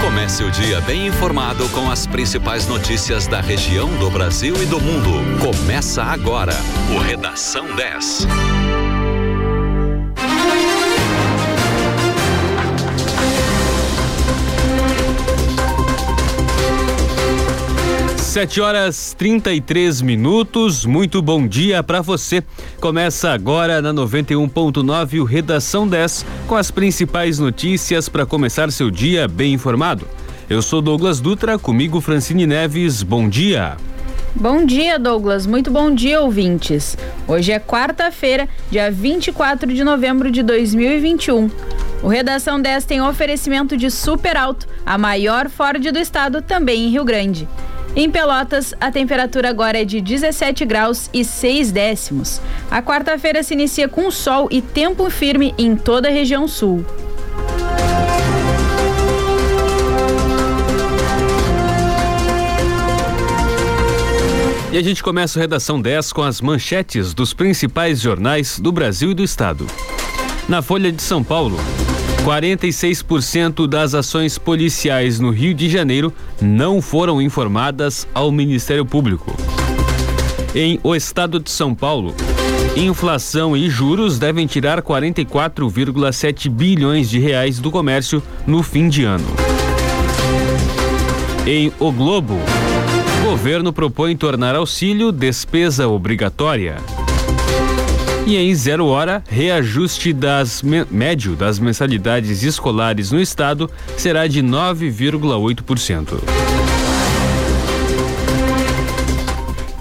Comece o dia bem informado com as principais notícias da região, do Brasil e do mundo. Começa agora o Redação 10. Sete horas 33 minutos. Muito bom dia para você. Começa agora na 91.9 o Redação 10 com as principais notícias para começar seu dia bem informado. Eu sou Douglas Dutra, comigo Francine Neves. Bom dia. Bom dia, Douglas. Muito bom dia, ouvintes. Hoje é quarta-feira, dia 24 de novembro de 2021. O Redação 10 tem oferecimento de Super Alto, a maior Ford do estado, também em Rio Grande. Em Pelotas, a temperatura agora é de 17 graus e 6 décimos. A quarta-feira se inicia com sol e tempo firme em toda a região sul. E a gente começa a redação 10 com as manchetes dos principais jornais do Brasil e do Estado. Na Folha de São Paulo, 46% das ações policiais no Rio de Janeiro não foram informadas ao Ministério Público. Em O Estado de São Paulo, inflação e juros devem tirar 44,7 bilhões de reais do comércio no fim de ano. Em O Globo, governo propõe tornar auxílio despesa obrigatória. E em zero hora, reajuste das médio das mensalidades escolares no estado será de 9,8%.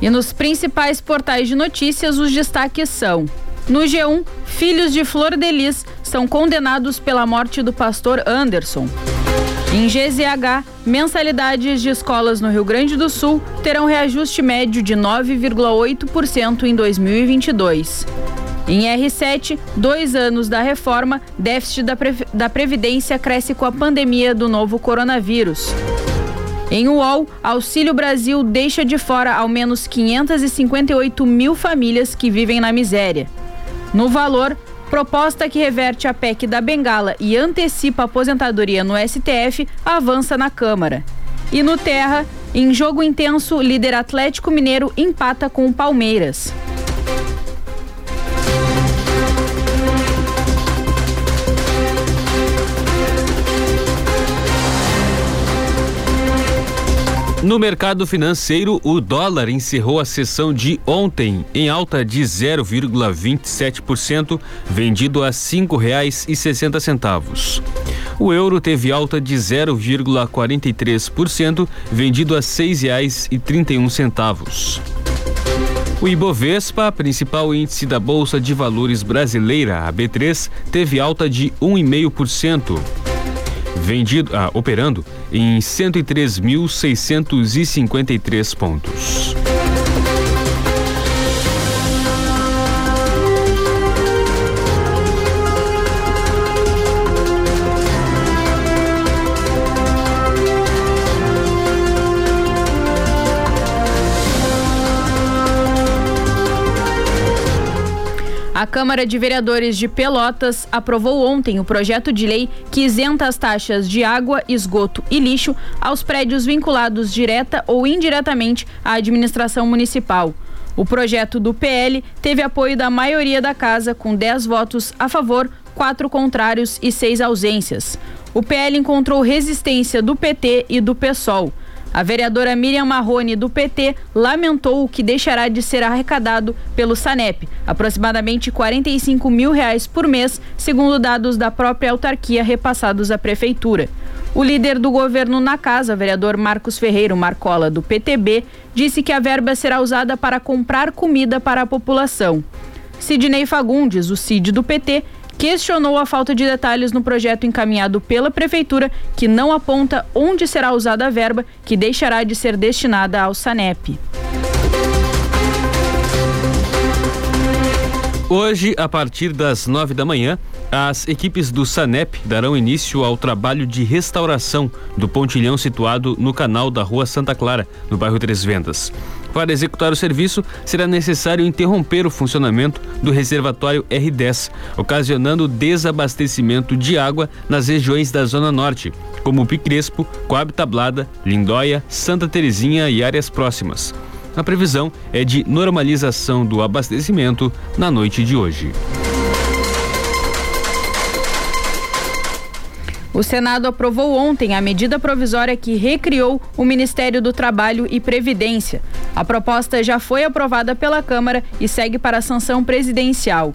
E nos principais portais de notícias, os destaques são: no G1, filhos de Flor de Lis são condenados pela morte do pastor Anderson. Em GZH, mensalidades de escolas no Rio Grande do Sul terão reajuste médio de 9,8% em 2022. Em R7, dois anos da reforma, déficit da, da Previdência cresce com a pandemia do novo coronavírus. Em UOL, Auxílio Brasil deixa de fora ao menos 558 mil famílias que vivem na miséria. No valor, Proposta que reverte a PEC da Bengala e antecipa a aposentadoria no STF avança na Câmara. E no Terra, em jogo intenso, líder Atlético Mineiro empata com o Palmeiras. No mercado financeiro, o dólar encerrou a sessão de ontem em alta de 0,27%, vendido a sessenta centavos. O euro teve alta de 0,43%, vendido a um centavos. O Ibovespa, principal índice da Bolsa de Valores brasileira, a B3, teve alta de 1,5% vendido, ah, operando em 103.653 pontos. A Câmara de Vereadores de Pelotas aprovou ontem o projeto de lei que isenta as taxas de água, esgoto e lixo aos prédios vinculados direta ou indiretamente à administração municipal. O projeto do PL teve apoio da maioria da casa, com 10 votos a favor, quatro contrários e seis ausências. O PL encontrou resistência do PT e do PSOL. A vereadora Miriam Marrone, do PT, lamentou o que deixará de ser arrecadado pelo SANEP, aproximadamente 45 mil reais por mês, segundo dados da própria autarquia repassados à prefeitura. O líder do governo na casa, vereador Marcos Ferreiro Marcola, do PTB, disse que a verba será usada para comprar comida para a população. Sidney Fagundes, o CID do PT, questionou a falta de detalhes no projeto encaminhado pela Prefeitura, que não aponta onde será usada a verba que deixará de ser destinada ao SANEP. Hoje, a partir das nove da manhã, as equipes do SANEP darão início ao trabalho de restauração do pontilhão situado no canal da Rua Santa Clara, no bairro Três Vendas. Para executar o serviço, será necessário interromper o funcionamento do reservatório R10, ocasionando desabastecimento de água nas regiões da Zona Norte, como Picrespo, Coab Tablada, Lindóia, Santa Terezinha e áreas próximas. A previsão é de normalização do abastecimento na noite de hoje. O Senado aprovou ontem a medida provisória que recriou o Ministério do Trabalho e Previdência. A proposta já foi aprovada pela Câmara e segue para a sanção presidencial.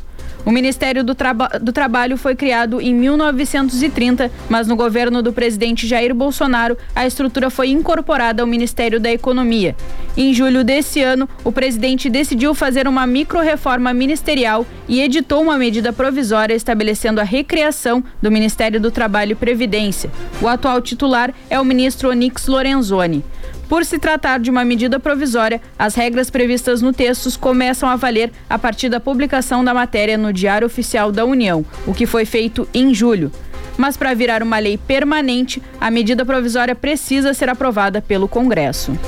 O Ministério do, Traba do, Trabalho foi criado em 1930, mas no governo do presidente Jair Bolsonaro, a estrutura foi incorporada ao Ministério da Economia. Em julho desse ano, o presidente decidiu fazer uma micro-reforma ministerial e editou uma medida provisória estabelecendo a recriação do Ministério do Trabalho e Previdência. O atual titular é o ministro Onix Lorenzoni. Por se tratar de uma medida provisória, as regras previstas no texto começam a valer a partir da publicação da matéria no Diário Oficial da União, o que foi feito em julho. Mas para virar uma lei permanente, a medida provisória precisa ser aprovada pelo Congresso.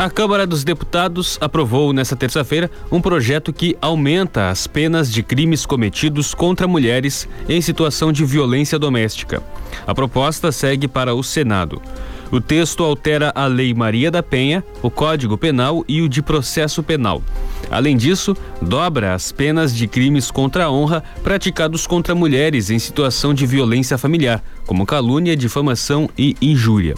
A Câmara dos Deputados aprovou nesta terça-feira um projeto que aumenta as penas de crimes cometidos contra mulheres em situação de violência doméstica. A proposta segue para o Senado. O texto altera a Lei Maria da Penha, o Código Penal e o de Processo Penal. Além disso, dobra as penas de crimes contra a honra praticados contra mulheres em situação de violência familiar, como calúnia, difamação e injúria.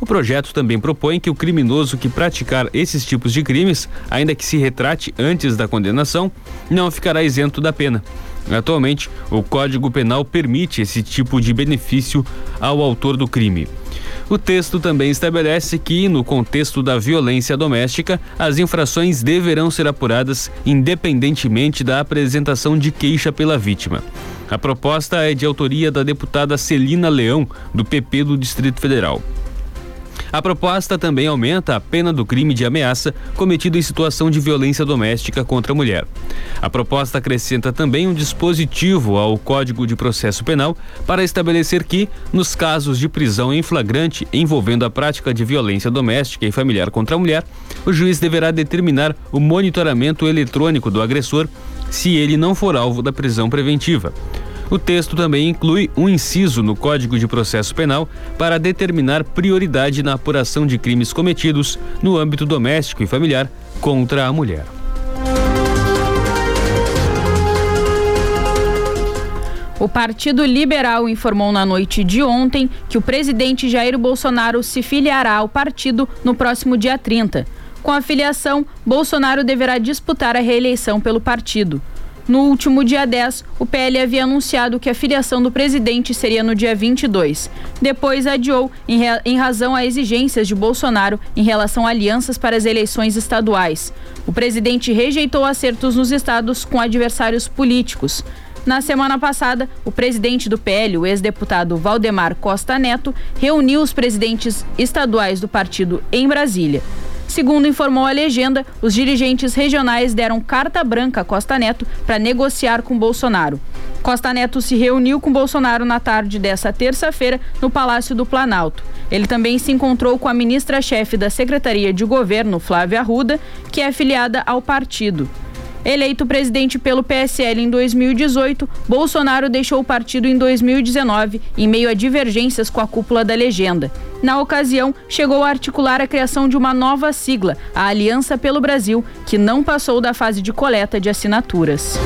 O projeto também propõe que o criminoso que praticar esses tipos de crimes, ainda que se retrate antes da condenação, não ficará isento da pena. Atualmente, o Código Penal permite esse tipo de benefício ao autor do crime. O texto também estabelece que, no contexto da violência doméstica, as infrações deverão ser apuradas independentemente da apresentação de queixa pela vítima. A proposta é de autoria da deputada Celina Leão, do PP do Distrito Federal. A proposta também aumenta a pena do crime de ameaça cometido em situação de violência doméstica contra a mulher. A proposta acrescenta também um dispositivo ao Código de Processo Penal para estabelecer que, nos casos de prisão em flagrante envolvendo a prática de violência doméstica e familiar contra a mulher, o juiz deverá determinar o monitoramento eletrônico do agressor se ele não for alvo da prisão preventiva. O texto também inclui um inciso no Código de Processo Penal para determinar prioridade na apuração de crimes cometidos no âmbito doméstico e familiar contra a mulher. O Partido Liberal informou na noite de ontem que o presidente Jair Bolsonaro se filiará ao partido no próximo dia 30. Com a filiação, Bolsonaro deverá disputar a reeleição pelo partido. No último dia 10, o PL havia anunciado que a filiação do presidente seria no dia 22. Depois adiou em, em razão a exigências de Bolsonaro em relação a alianças para as eleições estaduais. O presidente rejeitou acertos nos estados com adversários políticos. Na semana passada, o presidente do PL, o ex-deputado Valdemar Costa Neto, reuniu os presidentes estaduais do partido em Brasília. Segundo informou a legenda, os dirigentes regionais deram carta branca a Costa Neto para negociar com Bolsonaro. Costa Neto se reuniu com Bolsonaro na tarde dessa terça-feira no Palácio do Planalto. Ele também se encontrou com a ministra-chefe da Secretaria de Governo, Flávia Arruda, que é filiada ao partido. Eleito presidente pelo PSL em 2018, Bolsonaro deixou o partido em 2019, em meio a divergências com a cúpula da legenda. Na ocasião, chegou a articular a criação de uma nova sigla, a Aliança pelo Brasil, que não passou da fase de coleta de assinaturas.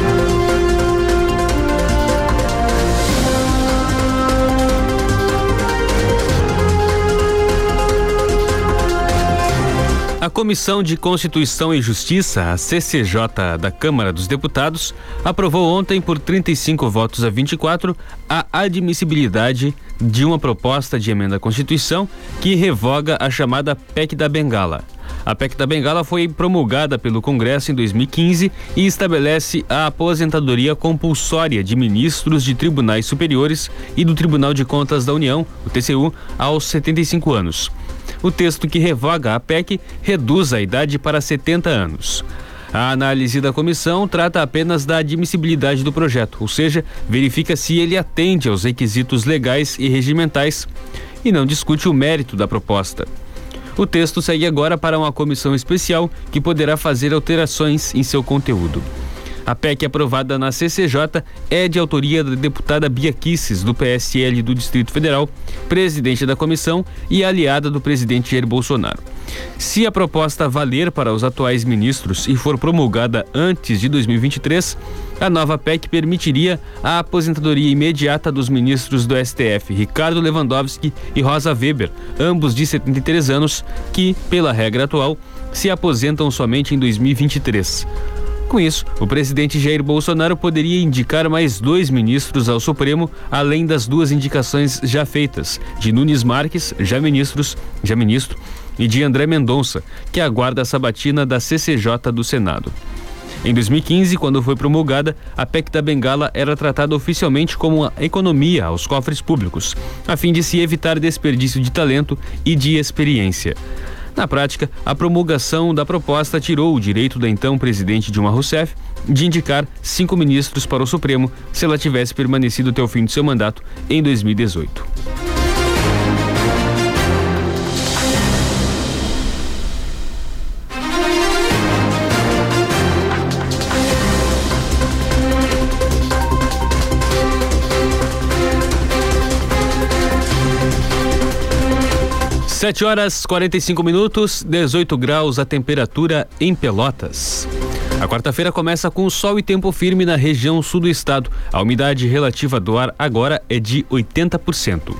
A Comissão de Constituição e Justiça, a CCJ da Câmara dos Deputados, aprovou ontem por 35 votos a 24 a admissibilidade de uma proposta de emenda à Constituição que revoga a chamada PEC da Bengala. A PEC da Bengala foi promulgada pelo Congresso em 2015 e estabelece a aposentadoria compulsória de ministros de tribunais superiores e do Tribunal de Contas da União, o TCU, aos 75 anos. O texto que revoga a PEC reduz a idade para 70 anos. A análise da comissão trata apenas da admissibilidade do projeto, ou seja, verifica se ele atende aos requisitos legais e regimentais e não discute o mérito da proposta. O texto segue agora para uma comissão especial que poderá fazer alterações em seu conteúdo. A PEC aprovada na CCJ é de autoria da deputada Bia Kisses, do PSL do Distrito Federal, presidente da comissão e aliada do presidente Jair Bolsonaro. Se a proposta valer para os atuais ministros e for promulgada antes de 2023, a nova PEC permitiria a aposentadoria imediata dos ministros do STF, Ricardo Lewandowski e Rosa Weber, ambos de 73 anos, que, pela regra atual, se aposentam somente em 2023. Com isso, o presidente Jair Bolsonaro poderia indicar mais dois ministros ao Supremo, além das duas indicações já feitas, de Nunes Marques, já ministros, já ministro, e de André Mendonça, que aguarda a sabatina da CCJ do Senado. Em 2015, quando foi promulgada, a PEC da Bengala era tratada oficialmente como uma economia aos cofres públicos, a fim de se evitar desperdício de talento e de experiência. Na prática, a promulgação da proposta tirou o direito da então presidente Dilma Rousseff de indicar cinco ministros para o Supremo se ela tivesse permanecido até o fim de seu mandato em 2018. Sete horas 45 minutos, 18 graus a temperatura em Pelotas. A quarta-feira começa com sol e tempo firme na região sul do estado. A umidade relativa do ar agora é de 80%.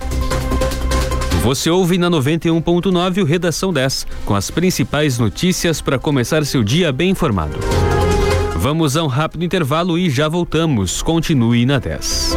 Você ouve na 91.9 o Redação 10, com as principais notícias para começar seu dia bem informado. Vamos a um rápido intervalo e já voltamos. Continue na 10.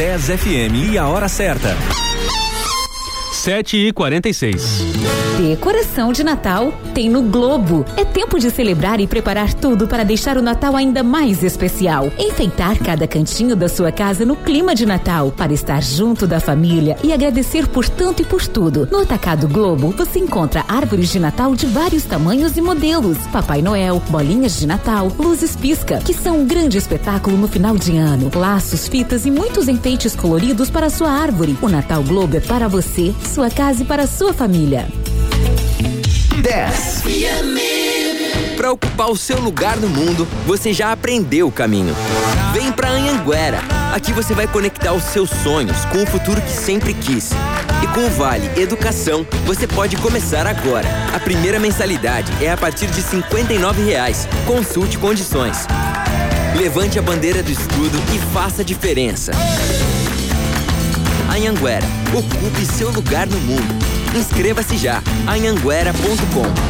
10 FM e a hora certa. 7 e 46 Decoração de Natal tem no Globo. É tempo de celebrar e preparar tudo para deixar o Natal ainda mais especial. Enfeitar cada cantinho da sua casa no clima de Natal, para estar junto da família e agradecer por tanto e por tudo. No Atacado Globo, você encontra árvores de Natal de vários tamanhos e modelos, Papai Noel, bolinhas de Natal, luzes pisca, que são um grande espetáculo no final de ano, laços, fitas e muitos enfeites coloridos para sua árvore. O Natal Globo é para você, sua casa e para sua família. 10. Para ocupar o seu lugar no mundo, você já aprendeu o caminho. Vem para Anhanguera. Aqui você vai conectar os seus sonhos com o futuro que sempre quis. E com o Vale Educação, você pode começar agora. A primeira mensalidade é a partir de R$ 59,00. Consulte condições. Levante a bandeira do estudo e faça a diferença. Anhanguera, ocupe seu lugar no mundo. Inscreva-se já. anhanguera.com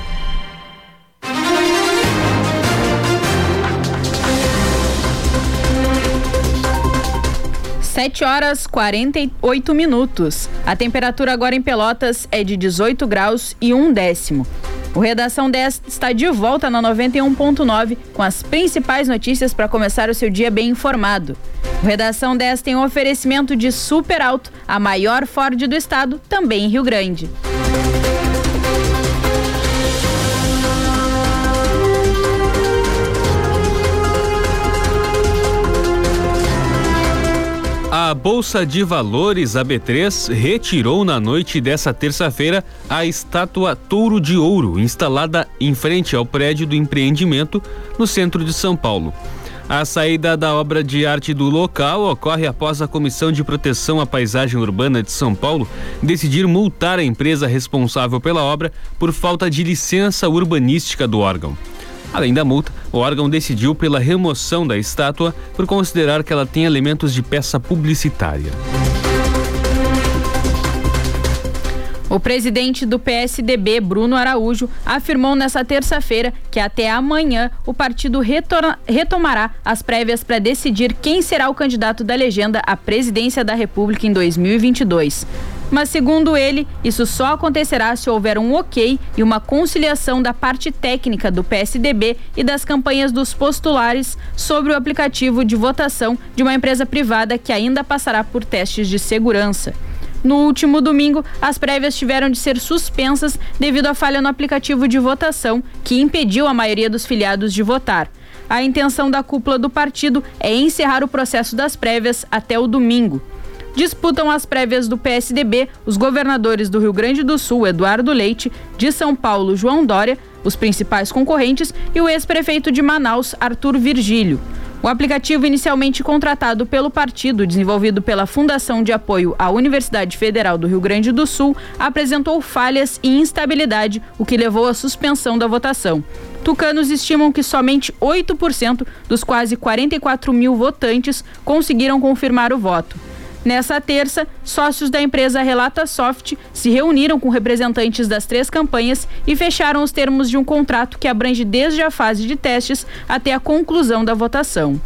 7 horas 48 minutos. A temperatura agora em Pelotas é de 18 graus e um décimo. O Redação 10 está de volta na 91.9 com as principais notícias para começar o seu dia bem informado. O Redação 10 tem um oferecimento de Super Alto, a maior Ford do estado, também em Rio Grande. A Bolsa de Valores, a B3, retirou na noite dessa terça-feira a estátua Touro de Ouro, instalada em frente ao prédio do empreendimento no centro de São Paulo. A saída da obra de arte do local ocorre após a Comissão de Proteção à Paisagem Urbana de São Paulo decidir multar a empresa responsável pela obra por falta de licença urbanística do órgão. Além da multa, o órgão decidiu pela remoção da estátua por considerar que ela tem elementos de peça publicitária. O presidente do PSDB, Bruno Araújo, afirmou nesta terça-feira que até amanhã o partido retomará as prévias para decidir quem será o candidato da legenda à presidência da República em 2022. Mas, segundo ele, isso só acontecerá se houver um ok e uma conciliação da parte técnica do PSDB e das campanhas dos postulares sobre o aplicativo de votação de uma empresa privada que ainda passará por testes de segurança. No último domingo, as prévias tiveram de ser suspensas devido à falha no aplicativo de votação, que impediu a maioria dos filiados de votar. A intenção da cúpula do partido é encerrar o processo das prévias até o domingo. Disputam as prévias do PSDB os governadores do Rio Grande do Sul, Eduardo Leite, de São Paulo, João Dória, os principais concorrentes, e o ex-prefeito de Manaus, Arthur Virgílio. O aplicativo inicialmente contratado pelo partido, desenvolvido pela Fundação de Apoio à Universidade Federal do Rio Grande do Sul, apresentou falhas e instabilidade, o que levou à suspensão da votação. Tucanos estimam que somente 8% dos quase 44 mil votantes conseguiram confirmar o voto. Nessa terça, sócios da empresa Relata Soft se reuniram com representantes das três campanhas e fecharam os termos de um contrato que abrange desde a fase de testes até a conclusão da votação.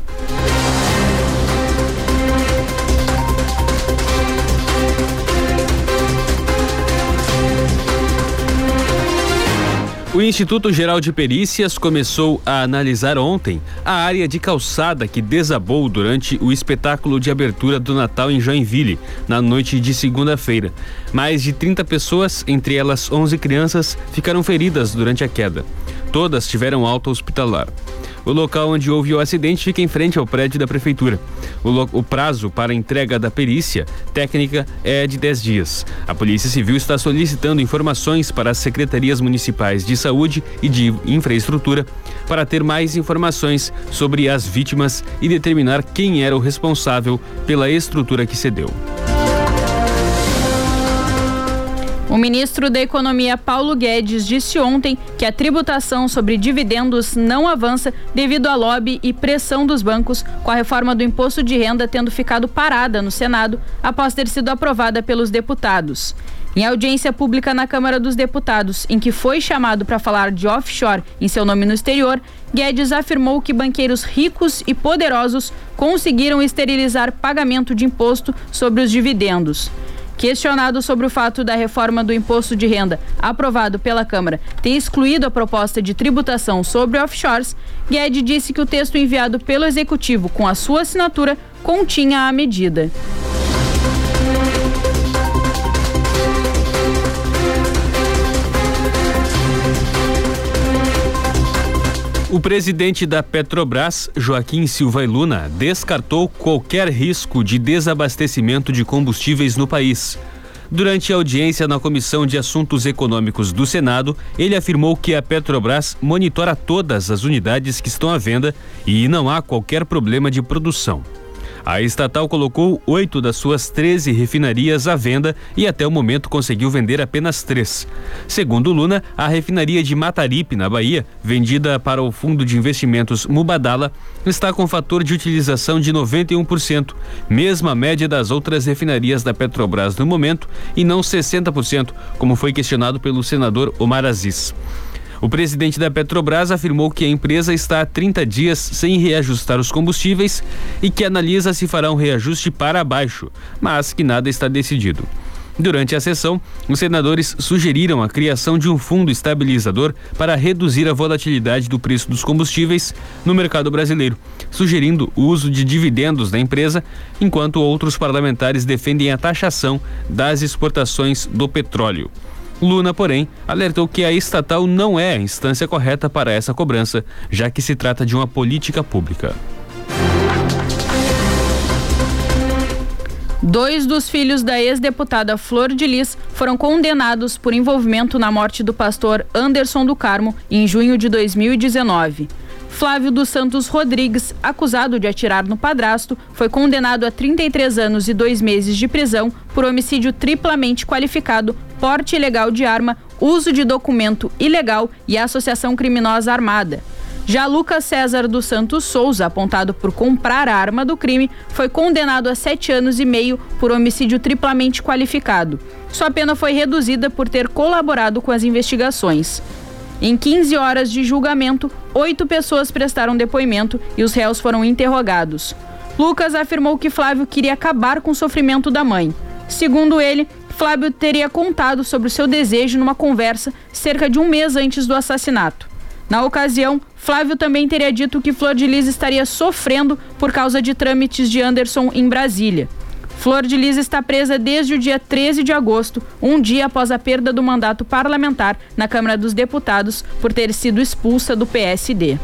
O Instituto Geral de Perícias começou a analisar ontem a área de calçada que desabou durante o espetáculo de abertura do Natal em Joinville, na noite de segunda-feira. Mais de 30 pessoas, entre elas 11 crianças, ficaram feridas durante a queda. Todas tiveram alta hospitalar. O local onde houve o acidente fica em frente ao prédio da prefeitura. O, o prazo para entrega da perícia técnica é de 10 dias. A Polícia Civil está solicitando informações para as secretarias municipais de saúde e de infraestrutura para ter mais informações sobre as vítimas e determinar quem era o responsável pela estrutura que cedeu. O ministro da Economia Paulo Guedes disse ontem que a tributação sobre dividendos não avança devido à lobby e pressão dos bancos, com a reforma do imposto de renda tendo ficado parada no Senado após ter sido aprovada pelos deputados. Em audiência pública na Câmara dos Deputados, em que foi chamado para falar de offshore em seu nome no exterior, Guedes afirmou que banqueiros ricos e poderosos conseguiram esterilizar pagamento de imposto sobre os dividendos. Questionado sobre o fato da reforma do imposto de renda aprovado pela Câmara ter excluído a proposta de tributação sobre offshores, Guedes disse que o texto enviado pelo Executivo com a sua assinatura continha a medida. O presidente da Petrobras, Joaquim Silva e Luna, descartou qualquer risco de desabastecimento de combustíveis no país. Durante a audiência na Comissão de Assuntos Econômicos do Senado, ele afirmou que a Petrobras monitora todas as unidades que estão à venda e não há qualquer problema de produção. A estatal colocou oito das suas 13 refinarias à venda e até o momento conseguiu vender apenas três. Segundo Luna, a refinaria de Mataripe, na Bahia, vendida para o fundo de investimentos Mubadala, está com fator de utilização de 91%, mesma média das outras refinarias da Petrobras no momento, e não 60%, como foi questionado pelo senador Omar Aziz. O presidente da Petrobras afirmou que a empresa está há 30 dias sem reajustar os combustíveis e que analisa se fará um reajuste para baixo, mas que nada está decidido. Durante a sessão, os senadores sugeriram a criação de um fundo estabilizador para reduzir a volatilidade do preço dos combustíveis no mercado brasileiro, sugerindo o uso de dividendos da empresa, enquanto outros parlamentares defendem a taxação das exportações do petróleo. Luna, porém, alertou que a estatal não é a instância correta para essa cobrança, já que se trata de uma política pública. Dois dos filhos da ex-deputada Flor de Lis foram condenados por envolvimento na morte do pastor Anderson do Carmo em junho de 2019. Flávio dos Santos Rodrigues, acusado de atirar no padrasto, foi condenado a 33 anos e dois meses de prisão por homicídio triplamente qualificado, porte ilegal de arma, uso de documento ilegal e associação criminosa armada. Já Lucas César dos Santos Souza, apontado por comprar a arma do crime, foi condenado a sete anos e meio por homicídio triplamente qualificado. Sua pena foi reduzida por ter colaborado com as investigações. Em 15 horas de julgamento, oito pessoas prestaram depoimento e os réus foram interrogados. Lucas afirmou que Flávio queria acabar com o sofrimento da mãe. Segundo ele, Flávio teria contado sobre o seu desejo numa conversa cerca de um mês antes do assassinato. Na ocasião, Flávio também teria dito que Flor de Lis estaria sofrendo por causa de trâmites de Anderson em Brasília. Flor de Lis está presa desde o dia 13 de agosto, um dia após a perda do mandato parlamentar na Câmara dos Deputados por ter sido expulsa do PSD.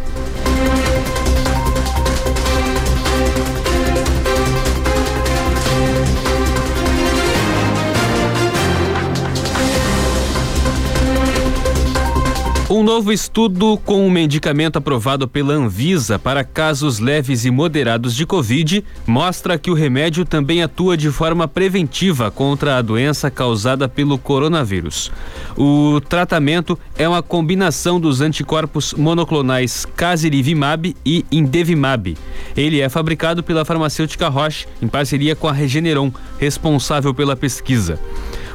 Um novo estudo com um medicamento aprovado pela Anvisa para casos leves e moderados de Covid mostra que o remédio também atua de forma preventiva contra a doença causada pelo coronavírus. O tratamento é uma combinação dos anticorpos monoclonais Casirivimab e Indevimab. Ele é fabricado pela farmacêutica Roche em parceria com a Regeneron, responsável pela pesquisa.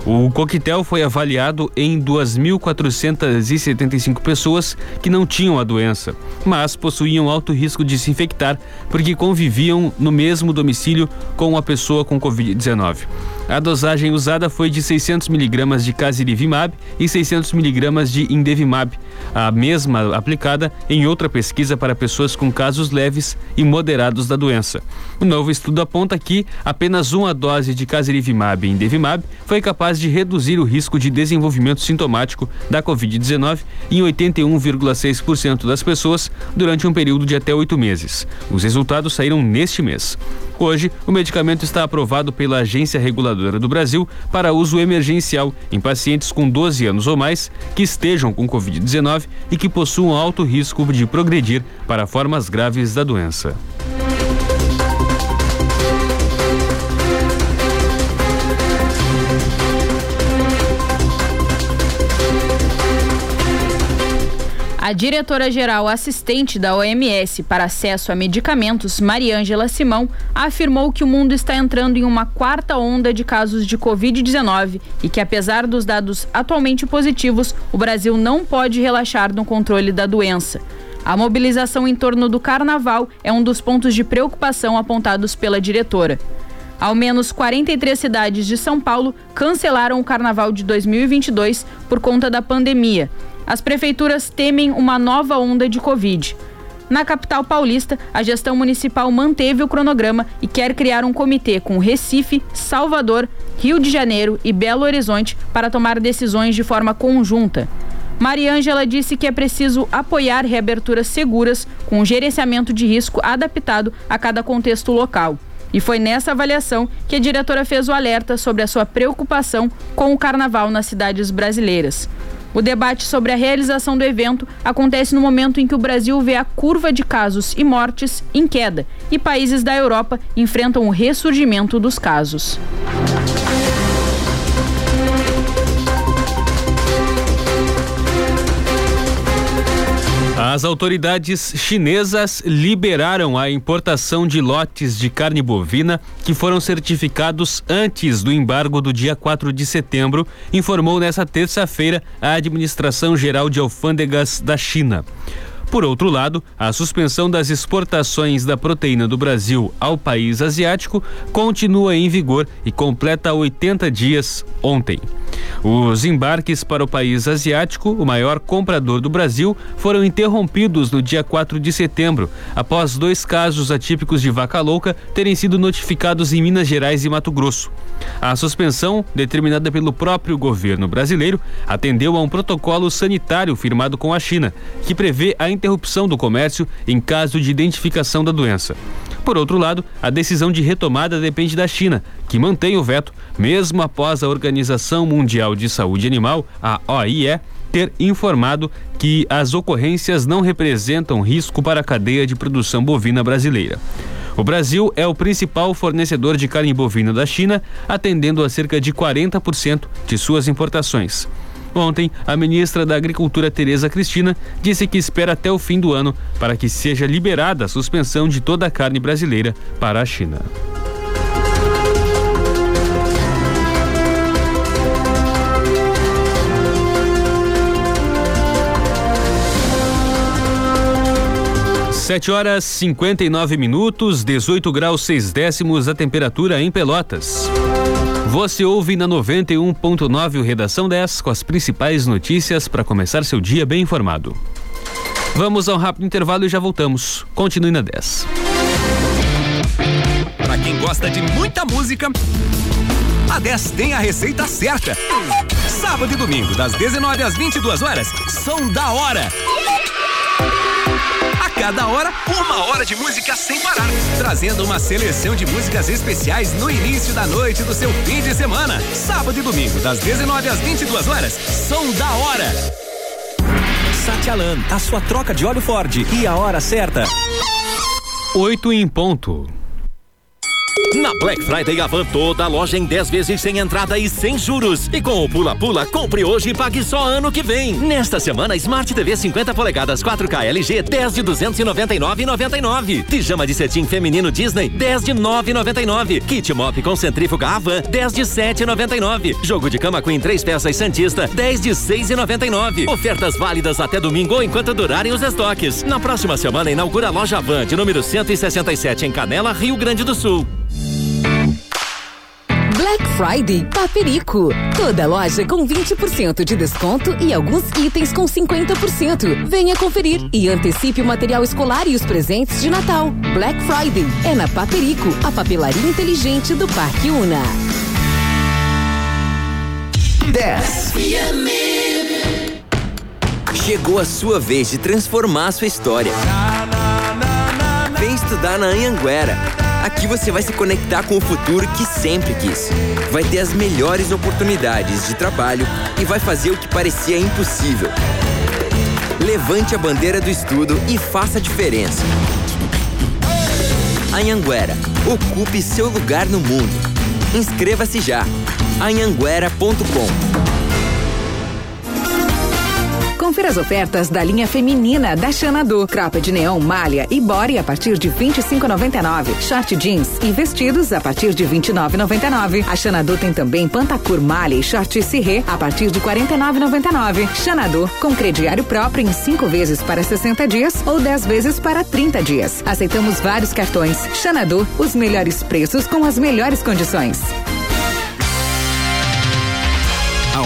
O coquetel foi avaliado em 2.475 pessoas que não tinham a doença, mas possuíam alto risco de se infectar porque conviviam no mesmo domicílio com uma pessoa com Covid-19. A dosagem usada foi de 600 miligramas de casirivimab e 600 miligramas de indevimab, a mesma aplicada em outra pesquisa para pessoas com casos leves e moderados da doença. O novo estudo aponta que apenas uma dose de casirivimab e indevimab foi capaz de reduzir o risco de desenvolvimento sintomático da Covid-19 em 81,6% das pessoas durante um período de até oito meses. Os resultados saíram neste mês. Hoje, o medicamento está aprovado pela Agência Reguladora do Brasil para uso emergencial em pacientes com 12 anos ou mais que estejam com Covid-19 e que possuam alto risco de progredir para formas graves da doença. A diretora-geral assistente da OMS para acesso a medicamentos, Mariângela Simão, afirmou que o mundo está entrando em uma quarta onda de casos de Covid-19 e que, apesar dos dados atualmente positivos, o Brasil não pode relaxar no controle da doença. A mobilização em torno do carnaval é um dos pontos de preocupação apontados pela diretora. Ao menos 43 cidades de São Paulo cancelaram o carnaval de 2022 por conta da pandemia as prefeituras temem uma nova onda de Covid. Na capital paulista, a gestão municipal manteve o cronograma e quer criar um comitê com Recife, Salvador, Rio de Janeiro e Belo Horizonte para tomar decisões de forma conjunta. Mariângela disse que é preciso apoiar reaberturas seguras com gerenciamento de risco adaptado a cada contexto local. E foi nessa avaliação que a diretora fez o alerta sobre a sua preocupação com o carnaval nas cidades brasileiras. O debate sobre a realização do evento acontece no momento em que o Brasil vê a curva de casos e mortes em queda e países da Europa enfrentam o ressurgimento dos casos. As autoridades chinesas liberaram a importação de lotes de carne bovina que foram certificados antes do embargo do dia 4 de setembro, informou nesta terça-feira a Administração Geral de Alfândegas da China. Por outro lado, a suspensão das exportações da proteína do Brasil ao país asiático continua em vigor e completa 80 dias ontem. Os embarques para o país asiático, o maior comprador do Brasil, foram interrompidos no dia 4 de setembro, após dois casos atípicos de vaca louca terem sido notificados em Minas Gerais e Mato Grosso. A suspensão, determinada pelo próprio governo brasileiro, atendeu a um protocolo sanitário firmado com a China, que prevê a interrupção do comércio em caso de identificação da doença. Por outro lado, a decisão de retomada depende da China, que mantém o veto, mesmo após a Organização Mundial de Saúde Animal, a OIE, ter informado que as ocorrências não representam risco para a cadeia de produção bovina brasileira. O Brasil é o principal fornecedor de carne bovina da China, atendendo a cerca de 40% de suas importações. Ontem, a ministra da Agricultura, Tereza Cristina, disse que espera até o fim do ano para que seja liberada a suspensão de toda a carne brasileira para a China. Sete horas 59 minutos, 18 graus 6 décimos a temperatura em Pelotas. Você ouve na 91.9 o Redação 10 com as principais notícias para começar seu dia bem informado. Vamos ao rápido intervalo e já voltamos. Continue na 10. Para quem gosta de muita música, a 10 tem a receita certa. Sábado e domingo, das 19 às 22 horas, são da hora cada hora, uma hora de música sem parar. Trazendo uma seleção de músicas especiais no início da noite do seu fim de semana. Sábado e domingo, das 19 às 22 horas, são da hora. Satialan, a sua troca de óleo Ford e a hora certa. Oito em ponto. Na Black Friday Avan toda loja em 10 vezes sem entrada e sem juros. E com o Pula Pula, compre hoje e pague só ano que vem. Nesta semana, Smart TV 50 polegadas 4K LG 10 de 299,99. Pijama de cetim feminino Disney 10 de 9,99. Kit Mop com centrífuga Avan 10 de 7,99. Jogo de cama Queen 3 peças Santista 10 de 6,99. Ofertas válidas até domingo ou enquanto durarem os estoques. Na próxima semana inaugura a loja Avan de número 167 em Canela, Rio Grande do Sul. Black Friday Paperico. Toda loja com 20% de desconto e alguns itens com 50%. Venha conferir e antecipe o material escolar e os presentes de Natal. Black Friday é na Paperico, a papelaria inteligente do Parque Una. 10. Chegou a sua vez de transformar a sua história. Vem estudar na Anhanguera Aqui você vai se conectar com o futuro que sempre quis. Vai ter as melhores oportunidades de trabalho e vai fazer o que parecia impossível. Levante a bandeira do estudo e faça a diferença. Anhanguera, ocupe seu lugar no mundo. Inscreva-se já. anhanguera.com Confira as ofertas da linha feminina da Xanadu. Cropa de neon, malha e body a partir de 25,99. Short jeans e vestidos a partir de 29,99. A Xanadu tem também pantacur malha e short cirré a partir de 49,99. Xanadu com crediário próprio em 5 vezes para 60 dias ou 10 vezes para 30 dias. Aceitamos vários cartões. Xanadu, os melhores preços com as melhores condições.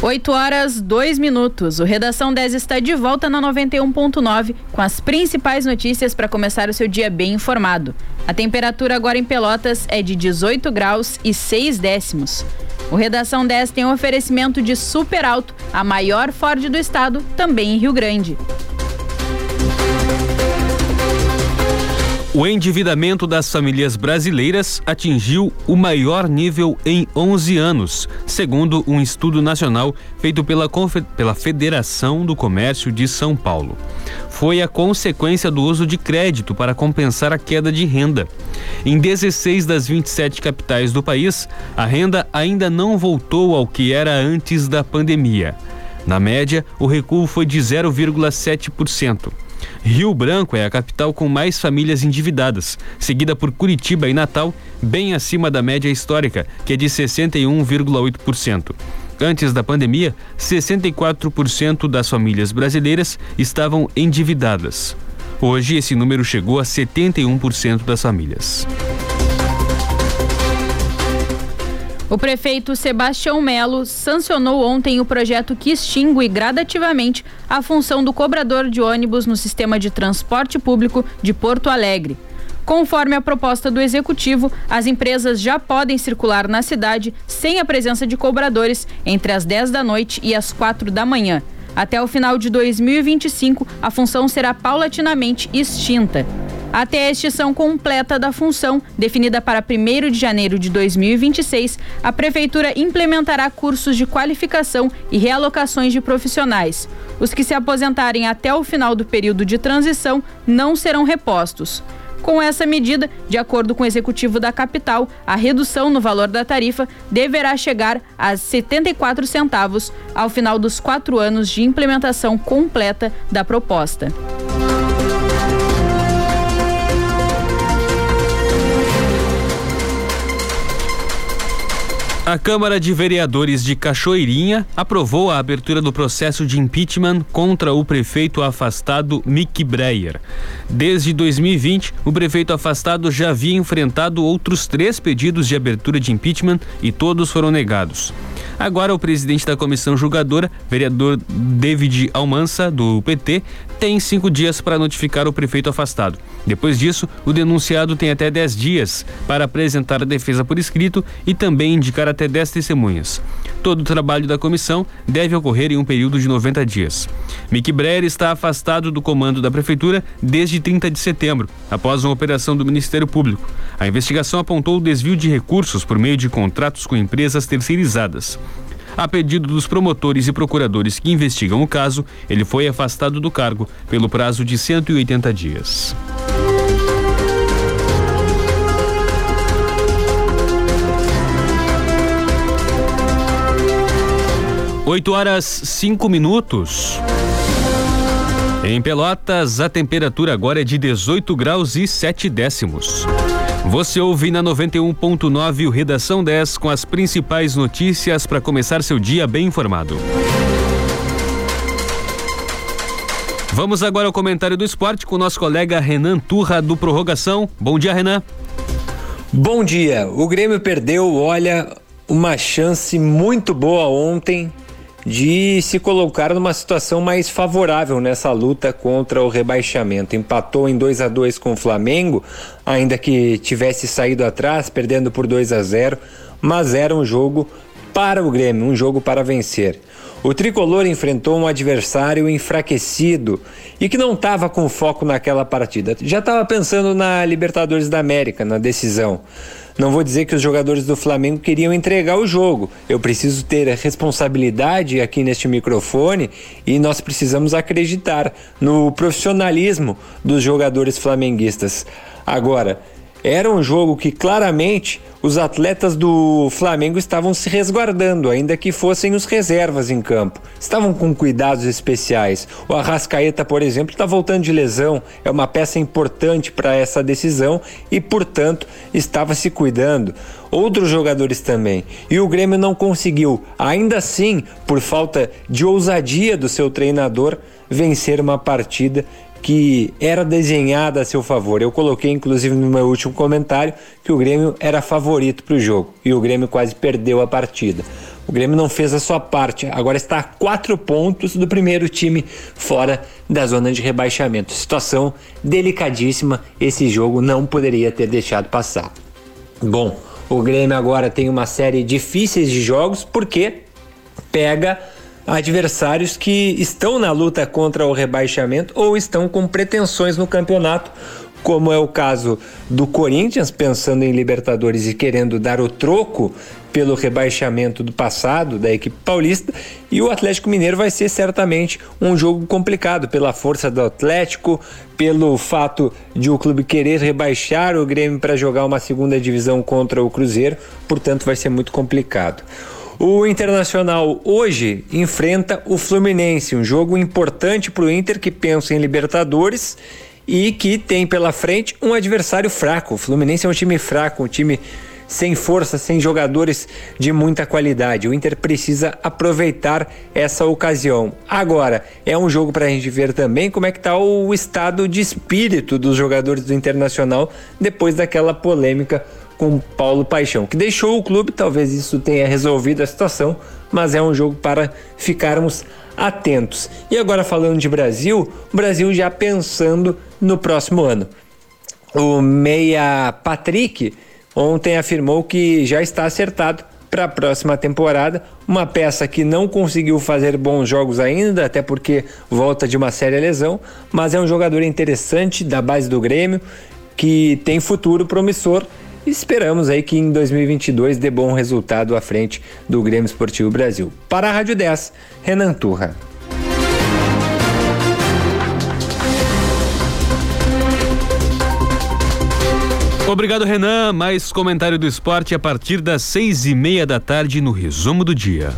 8 horas, 2 minutos. O Redação 10 está de volta na 91.9 com as principais notícias para começar o seu dia bem informado. A temperatura agora em Pelotas é de 18 graus e 6 décimos. O Redação 10 tem um oferecimento de Super Alto, a maior Ford do estado, também em Rio Grande. O endividamento das famílias brasileiras atingiu o maior nível em 11 anos, segundo um estudo nacional feito pela, pela Federação do Comércio de São Paulo. Foi a consequência do uso de crédito para compensar a queda de renda. Em 16 das 27 capitais do país, a renda ainda não voltou ao que era antes da pandemia. Na média, o recuo foi de 0,7%. Rio Branco é a capital com mais famílias endividadas, seguida por Curitiba e Natal, bem acima da média histórica, que é de 61,8%. Antes da pandemia, 64% das famílias brasileiras estavam endividadas. Hoje, esse número chegou a 71% das famílias. O prefeito Sebastião Melo sancionou ontem o projeto que extingue gradativamente a função do cobrador de ônibus no sistema de transporte público de Porto Alegre. Conforme a proposta do executivo, as empresas já podem circular na cidade sem a presença de cobradores entre as 10 da noite e as 4 da manhã. Até o final de 2025, a função será paulatinamente extinta. Até a extinção completa da função, definida para 1 de janeiro de 2026, a Prefeitura implementará cursos de qualificação e realocações de profissionais. Os que se aposentarem até o final do período de transição não serão repostos. Com essa medida, de acordo com o executivo da capital, a redução no valor da tarifa deverá chegar a 74 centavos ao final dos quatro anos de implementação completa da proposta. A Câmara de Vereadores de Cachoeirinha aprovou a abertura do processo de impeachment contra o prefeito afastado Mick Breyer. Desde 2020, o prefeito afastado já havia enfrentado outros três pedidos de abertura de impeachment e todos foram negados. Agora, o presidente da comissão julgadora, vereador David Almansa, do PT, tem cinco dias para notificar o prefeito afastado. Depois disso, o denunciado tem até dez dias para apresentar a defesa por escrito e também indicar até dez testemunhas. Todo o trabalho da comissão deve ocorrer em um período de 90 dias. Mick Breyer está afastado do comando da prefeitura desde 30 de setembro, após uma operação do Ministério Público. A investigação apontou o desvio de recursos por meio de contratos com empresas terceirizadas. A pedido dos promotores e procuradores que investigam o caso, ele foi afastado do cargo pelo prazo de 180 dias. Oito horas cinco minutos. Em Pelotas, a temperatura agora é de 18 graus e 7 décimos. Você ouve na 91.9 o Redação 10 com as principais notícias para começar seu dia bem informado. Vamos agora ao comentário do esporte com o nosso colega Renan Turra do Prorrogação. Bom dia, Renan. Bom dia. O Grêmio perdeu, olha, uma chance muito boa ontem de se colocar numa situação mais favorável nessa luta contra o rebaixamento. Empatou em 2 a 2 com o Flamengo, ainda que tivesse saído atrás, perdendo por 2 a 0, mas era um jogo para o Grêmio, um jogo para vencer. O tricolor enfrentou um adversário enfraquecido e que não estava com foco naquela partida. Já estava pensando na Libertadores da América, na decisão. Não vou dizer que os jogadores do Flamengo queriam entregar o jogo. Eu preciso ter a responsabilidade aqui neste microfone e nós precisamos acreditar no profissionalismo dos jogadores flamenguistas. Agora, era um jogo que claramente os atletas do Flamengo estavam se resguardando, ainda que fossem os reservas em campo. Estavam com cuidados especiais. O Arrascaeta, por exemplo, está voltando de lesão, é uma peça importante para essa decisão e, portanto, estava se cuidando. Outros jogadores também. E o Grêmio não conseguiu, ainda assim, por falta de ousadia do seu treinador, vencer uma partida que era desenhada a seu favor. Eu coloquei, inclusive, no meu último comentário que o Grêmio era favorito para o jogo e o Grêmio quase perdeu a partida. O Grêmio não fez a sua parte, agora está a quatro pontos do primeiro time fora da zona de rebaixamento. Situação delicadíssima, esse jogo não poderia ter deixado passar. Bom, o Grêmio agora tem uma série difíceis de jogos porque pega adversários que estão na luta contra o rebaixamento ou estão com pretensões no campeonato, como é o caso do Corinthians, pensando em Libertadores e querendo dar o troco pelo rebaixamento do passado da equipe paulista, e o Atlético Mineiro vai ser certamente um jogo complicado pela força do Atlético, pelo fato de o clube querer rebaixar o Grêmio para jogar uma segunda divisão contra o Cruzeiro, portanto vai ser muito complicado. O Internacional hoje enfrenta o Fluminense, um jogo importante para o Inter que pensa em Libertadores e que tem pela frente um adversário fraco. O Fluminense é um time fraco, um time sem força, sem jogadores de muita qualidade. O Inter precisa aproveitar essa ocasião. Agora, é um jogo para a gente ver também como é que está o estado de espírito dos jogadores do Internacional depois daquela polêmica com Paulo Paixão, que deixou o clube, talvez isso tenha resolvido a situação, mas é um jogo para ficarmos atentos. E agora falando de Brasil, o Brasil já pensando no próximo ano. O meia Patrick ontem afirmou que já está acertado para a próxima temporada. Uma peça que não conseguiu fazer bons jogos ainda, até porque volta de uma séria lesão, mas é um jogador interessante da base do Grêmio que tem futuro promissor. Esperamos aí que em 2022 dê bom resultado à frente do Grêmio Esportivo Brasil. Para a Rádio 10, Renan Turra. Obrigado, Renan. Mais comentário do esporte a partir das seis e meia da tarde no resumo do dia.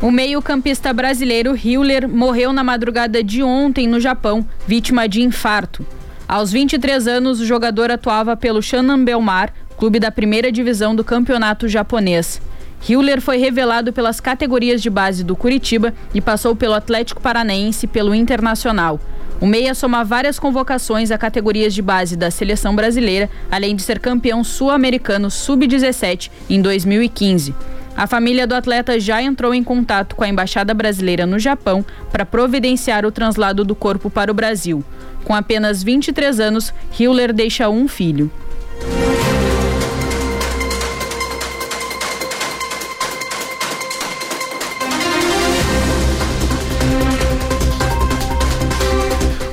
O meio-campista brasileiro Hiller morreu na madrugada de ontem no Japão, vítima de infarto. Aos 23 anos, o jogador atuava pelo Shannon Belmar, clube da primeira divisão do campeonato japonês. Hiller foi revelado pelas categorias de base do Curitiba e passou pelo Atlético Paranaense e pelo Internacional. O Meia soma várias convocações a categorias de base da seleção brasileira, além de ser campeão sul-americano sub-17 em 2015. A família do atleta já entrou em contato com a embaixada brasileira no Japão para providenciar o translado do corpo para o Brasil. Com apenas 23 anos, Hiller deixa um filho.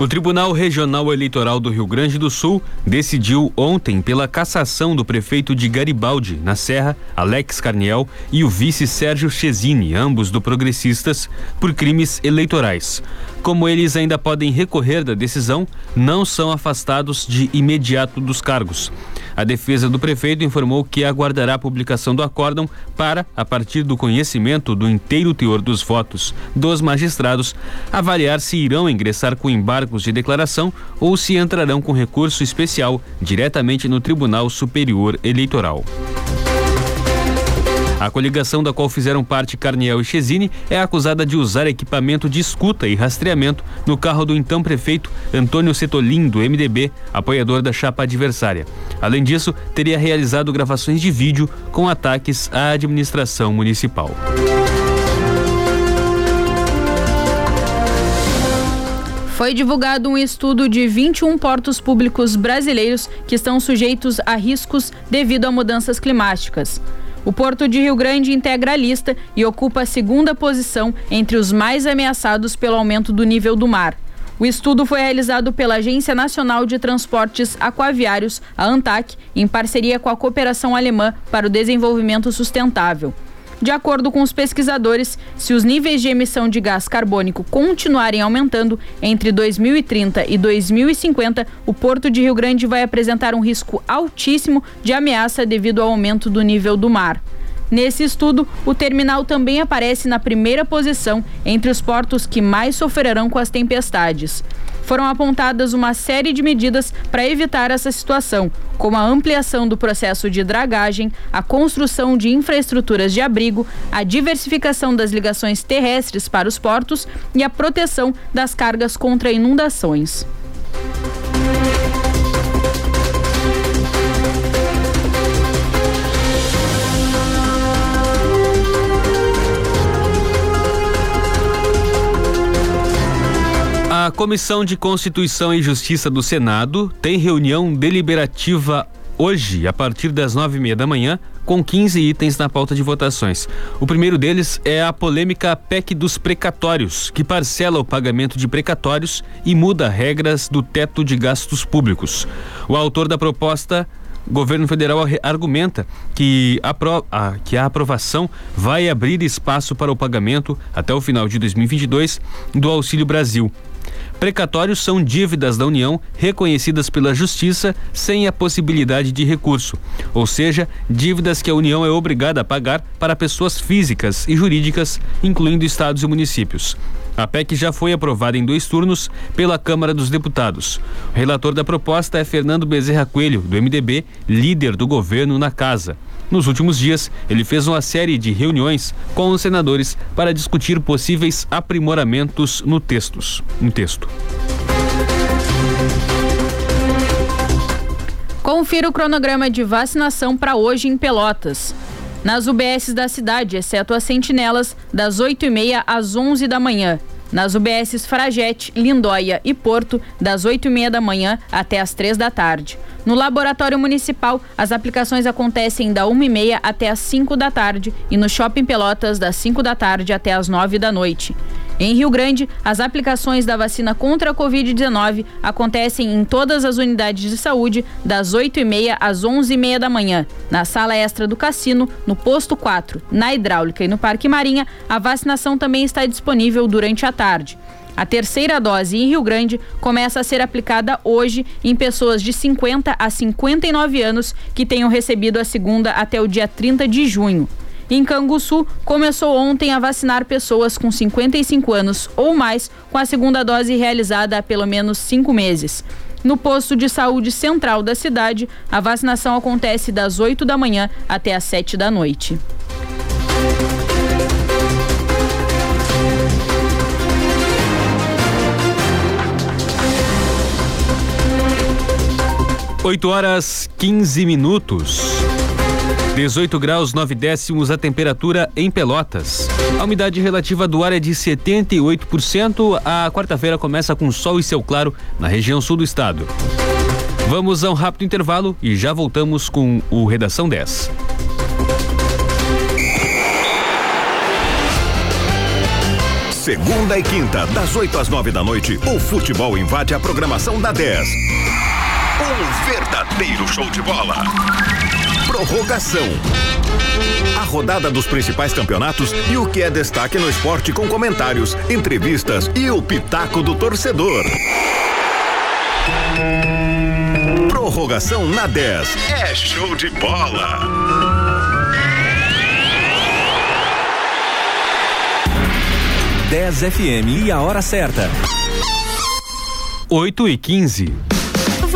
O Tribunal Regional Eleitoral do Rio Grande do Sul decidiu ontem pela cassação do prefeito de Garibaldi, na Serra, Alex Carniel, e o vice Sérgio Chesini, ambos do Progressistas, por crimes eleitorais. Como eles ainda podem recorrer da decisão, não são afastados de imediato dos cargos. A defesa do prefeito informou que aguardará a publicação do acórdão para, a partir do conhecimento do inteiro teor dos votos dos magistrados, avaliar se irão ingressar com de declaração ou se entrarão com recurso especial diretamente no Tribunal Superior Eleitoral. A coligação da qual fizeram parte Carniel e Chesini é acusada de usar equipamento de escuta e rastreamento no carro do então prefeito Antônio Setolin, do MDB, apoiador da chapa adversária. Além disso, teria realizado gravações de vídeo com ataques à administração municipal. Foi divulgado um estudo de 21 portos públicos brasileiros que estão sujeitos a riscos devido a mudanças climáticas. O Porto de Rio Grande integra a lista e ocupa a segunda posição entre os mais ameaçados pelo aumento do nível do mar. O estudo foi realizado pela Agência Nacional de Transportes Aquaviários, a ANTAC, em parceria com a Cooperação Alemã para o Desenvolvimento Sustentável. De acordo com os pesquisadores, se os níveis de emissão de gás carbônico continuarem aumentando, entre 2030 e 2050, o Porto de Rio Grande vai apresentar um risco altíssimo de ameaça devido ao aumento do nível do mar. Nesse estudo, o terminal também aparece na primeira posição entre os portos que mais sofrerão com as tempestades foram apontadas uma série de medidas para evitar essa situação, como a ampliação do processo de dragagem, a construção de infraestruturas de abrigo, a diversificação das ligações terrestres para os portos e a proteção das cargas contra inundações. A Comissão de Constituição e Justiça do Senado tem reunião deliberativa hoje, a partir das nove e meia da manhã, com 15 itens na pauta de votações. O primeiro deles é a polêmica PEC dos precatórios, que parcela o pagamento de precatórios e muda regras do teto de gastos públicos. O autor da proposta governo federal argumenta que a, a, que a aprovação vai abrir espaço para o pagamento, até o final de 2022, do Auxílio Brasil. Precatórios são dívidas da União reconhecidas pela Justiça sem a possibilidade de recurso, ou seja, dívidas que a União é obrigada a pagar para pessoas físicas e jurídicas, incluindo estados e municípios. A PEC já foi aprovada em dois turnos pela Câmara dos Deputados. O relator da proposta é Fernando Bezerra Coelho, do MDB, líder do governo na casa. Nos últimos dias, ele fez uma série de reuniões com os senadores para discutir possíveis aprimoramentos no, textos, no texto. Confira o cronograma de vacinação para hoje em Pelotas. Nas UBSs da cidade, exceto as sentinelas, das 8h30 às 11 da manhã. Nas UBSs Fragete, Lindóia e Porto, das 8h30 da manhã até as 3 da tarde. No Laboratório Municipal, as aplicações acontecem da 1h30 até as 5 da tarde e no Shopping Pelotas, das 5 da tarde até as 9 da noite. Em Rio Grande, as aplicações da vacina contra a Covid-19 acontecem em todas as unidades de saúde, das 8h30 às 11h30 da manhã. Na sala extra do cassino, no posto 4, na hidráulica e no Parque Marinha, a vacinação também está disponível durante a tarde. A terceira dose em Rio Grande começa a ser aplicada hoje em pessoas de 50 a 59 anos que tenham recebido a segunda até o dia 30 de junho. Em Canguçu, começou ontem a vacinar pessoas com 55 anos ou mais com a segunda dose realizada há pelo menos cinco meses. No posto de saúde central da cidade, a vacinação acontece das 8 da manhã até às 7 da noite. Oito horas 15 minutos. 18 graus 9 décimos a temperatura em Pelotas. A umidade relativa do ar é de 78%. A quarta-feira começa com sol e céu claro na região sul do estado. Vamos a um rápido intervalo e já voltamos com o Redação 10. Segunda e quinta, das 8 às 9 da noite, o futebol invade a programação da 10. Um verdadeiro show de bola. Prorrogação. A rodada dos principais campeonatos e o que é destaque no esporte com comentários, entrevistas e o pitaco do torcedor. Prorrogação na 10. É show de bola. Dez FM e a hora certa. 8 e 15.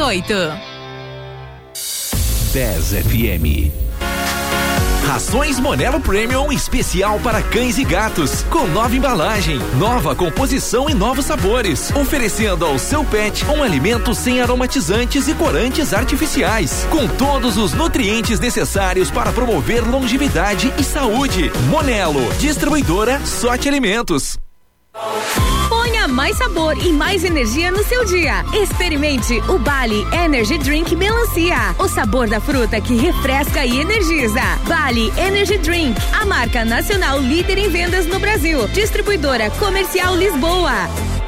38. 10 FM. Rações Monelo Premium especial para cães e gatos, com nova embalagem, nova composição e novos sabores, oferecendo ao seu pet um alimento sem aromatizantes e corantes artificiais, com todos os nutrientes necessários para promover longevidade e saúde. Monelo, distribuidora Sorte Alimentos. Mais sabor e mais energia no seu dia. Experimente o Bali Energy Drink Melancia. O sabor da fruta que refresca e energiza. Bali Energy Drink, a marca nacional líder em vendas no Brasil. Distribuidora Comercial Lisboa.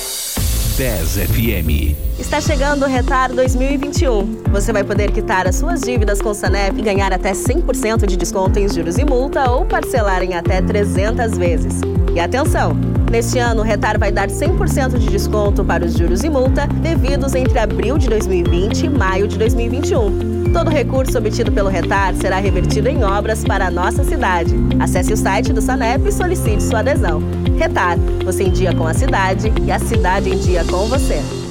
10 FM. Está chegando o Retar 2021. Você vai poder quitar as suas dívidas com o Sanep e ganhar até 100% de desconto em juros e multa ou parcelar em até 300 vezes. E atenção! Neste ano, o Retar vai dar 100% de desconto para os juros e multa devidos entre abril de 2020 e maio de 2021. Todo recurso obtido pelo Retar será revertido em obras para a nossa cidade. Acesse o site do Sanep e solicite sua adesão. Retar, você em dia com a cidade e a cidade em dia com você.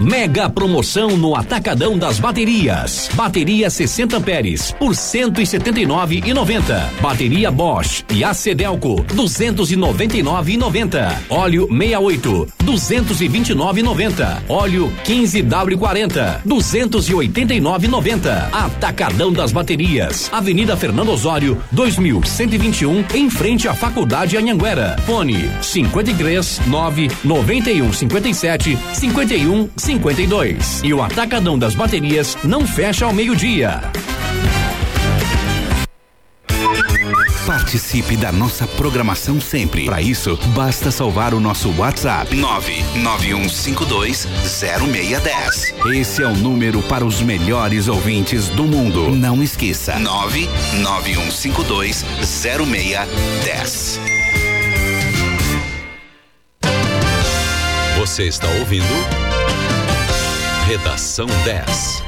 Mega promoção no Atacadão das Baterias. Bateria 60 amperes por 179,90. Bateria Bosch e Acedelco 299,90. Óleo 68 229,90. Óleo 15W40 289,90. Atacadão das Baterias. Avenida Fernando Osório 2121 em frente à Faculdade Anhanguera. Fone 53 9 91 57 51 52. E o Atacadão das Baterias não fecha ao meio-dia. Participe da nossa programação sempre. Para isso, basta salvar o nosso WhatsApp 991520610. Esse é o número para os melhores ouvintes do mundo. Não esqueça. 991520610. Você está ouvindo Redação 10.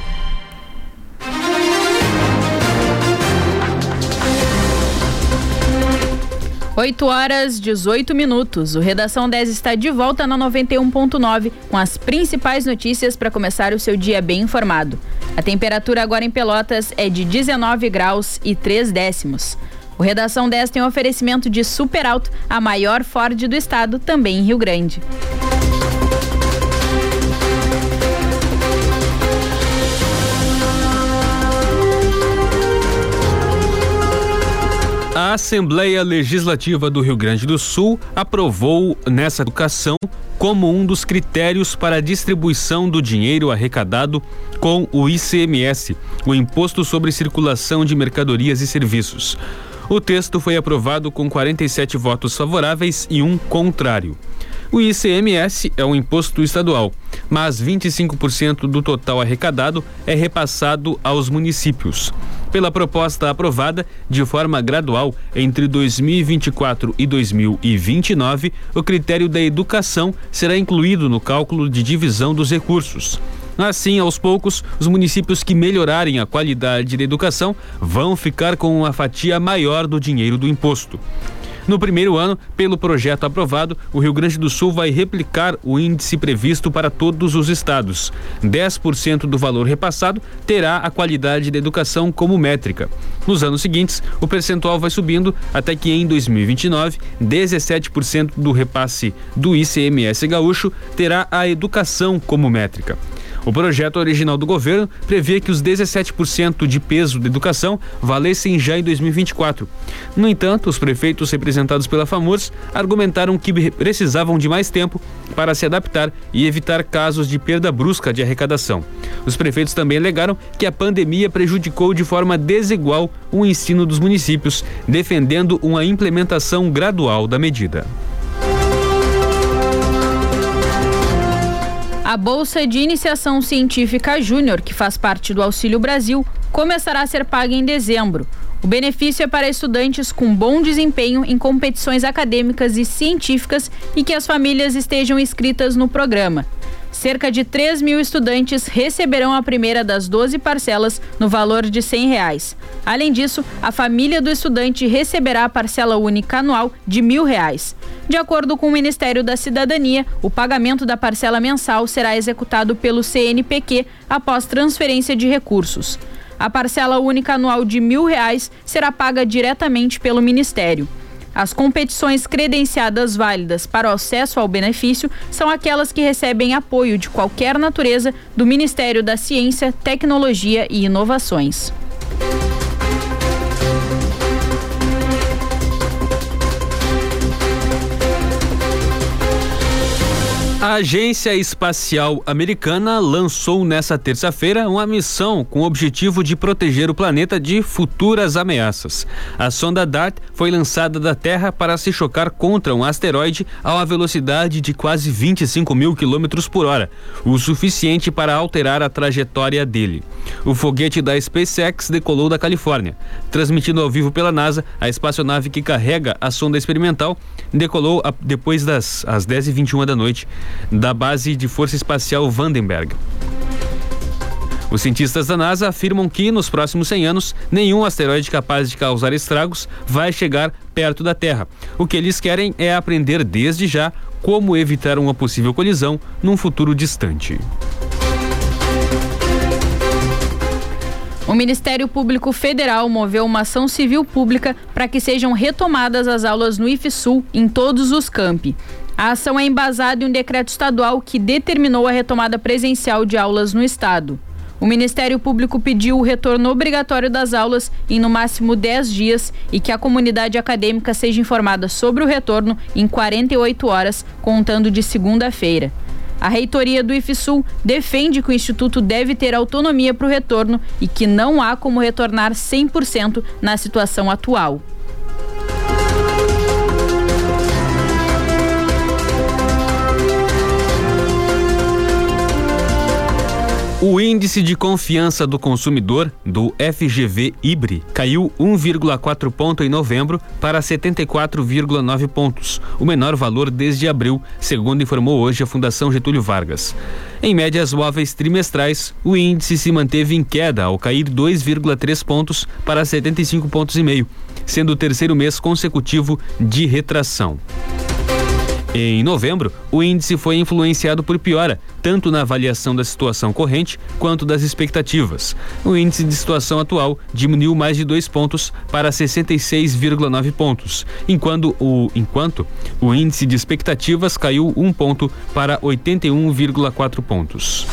Oito horas 18 minutos. O Redação 10 está de volta na 91.9 com as principais notícias para começar o seu dia bem informado. A temperatura agora em Pelotas é de 19 graus e 3 décimos. O Redação 10 tem um oferecimento de Super Alto, a maior Ford do estado, também em Rio Grande. A Assembleia Legislativa do Rio Grande do Sul aprovou nessa educação como um dos critérios para a distribuição do dinheiro arrecadado com o ICMS, o Imposto sobre Circulação de Mercadorias e Serviços. O texto foi aprovado com 47 votos favoráveis e um contrário. O ICMS é um imposto estadual, mas 25% do total arrecadado é repassado aos municípios. Pela proposta aprovada de forma gradual entre 2024 e 2029, o critério da educação será incluído no cálculo de divisão dos recursos. Assim, aos poucos, os municípios que melhorarem a qualidade da educação vão ficar com uma fatia maior do dinheiro do imposto. No primeiro ano, pelo projeto aprovado, o Rio Grande do Sul vai replicar o índice previsto para todos os estados. 10% do valor repassado terá a qualidade da educação como métrica. Nos anos seguintes, o percentual vai subindo até que em 2029, 17% do repasse do ICMS gaúcho terá a educação como métrica. O projeto original do governo previa que os 17% de peso da educação valessem já em 2024. No entanto, os prefeitos representados pela FAMURS argumentaram que precisavam de mais tempo para se adaptar e evitar casos de perda brusca de arrecadação. Os prefeitos também alegaram que a pandemia prejudicou de forma desigual o ensino dos municípios, defendendo uma implementação gradual da medida. A Bolsa de Iniciação Científica Júnior, que faz parte do Auxílio Brasil, começará a ser paga em dezembro. O benefício é para estudantes com bom desempenho em competições acadêmicas e científicas e que as famílias estejam inscritas no programa. Cerca de 3 mil estudantes receberão a primeira das 12 parcelas no valor de 100 reais. Além disso, a família do estudante receberá a parcela única anual de mil reais. De acordo com o Ministério da Cidadania, o pagamento da parcela mensal será executado pelo CNPq após transferência de recursos. A parcela única anual de mil reais será paga diretamente pelo Ministério. As competições credenciadas válidas para o acesso ao benefício são aquelas que recebem apoio de qualquer natureza do Ministério da Ciência, Tecnologia e Inovações. A Agência Espacial Americana lançou nesta terça-feira uma missão com o objetivo de proteger o planeta de futuras ameaças. A sonda DART foi lançada da Terra para se chocar contra um asteroide a uma velocidade de quase 25 mil quilômetros por hora, o suficiente para alterar a trajetória dele. O foguete da SpaceX decolou da Califórnia. Transmitido ao vivo pela NASA, a espaçonave que carrega a sonda experimental decolou depois das às 10h21 da noite da base de força espacial Vandenberg. Os cientistas da NASA afirmam que, nos próximos 100 anos, nenhum asteroide capaz de causar estragos vai chegar perto da Terra. O que eles querem é aprender desde já como evitar uma possível colisão num futuro distante. O Ministério Público Federal moveu uma ação civil pública para que sejam retomadas as aulas no IFSUL em todos os campi. A ação é embasada em um decreto estadual que determinou a retomada presencial de aulas no estado. O Ministério Público pediu o retorno obrigatório das aulas em no máximo 10 dias e que a comunidade acadêmica seja informada sobre o retorno em 48 horas, contando de segunda-feira. A reitoria do IFSUL defende que o Instituto deve ter autonomia para o retorno e que não há como retornar 100% na situação atual. O índice de confiança do consumidor, do FGV IBRE, caiu 1,4 ponto em novembro para 74,9 pontos, o menor valor desde abril, segundo informou hoje a Fundação Getúlio Vargas. Em médias móveis trimestrais, o índice se manteve em queda ao cair 2,3 pontos para 75 pontos e meio, sendo o terceiro mês consecutivo de retração. Em novembro, o índice foi influenciado por piora, tanto na avaliação da situação corrente quanto das expectativas. O índice de situação atual diminuiu mais de dois pontos para 66,9 pontos, enquanto o, enquanto o índice de expectativas caiu um ponto para 81,4 pontos.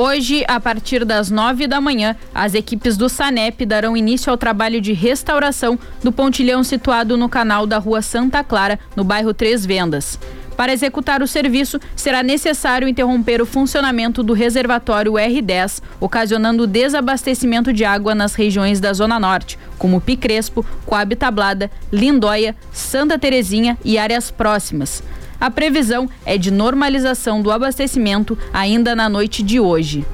Hoje, a partir das nove da manhã, as equipes do SANEP darão início ao trabalho de restauração do pontilhão situado no canal da Rua Santa Clara, no bairro Três Vendas. Para executar o serviço, será necessário interromper o funcionamento do reservatório R10, ocasionando desabastecimento de água nas regiões da Zona Norte, como Picrespo, Coab Tablada, Lindóia, Santa Terezinha e áreas próximas. A previsão é de normalização do abastecimento ainda na noite de hoje.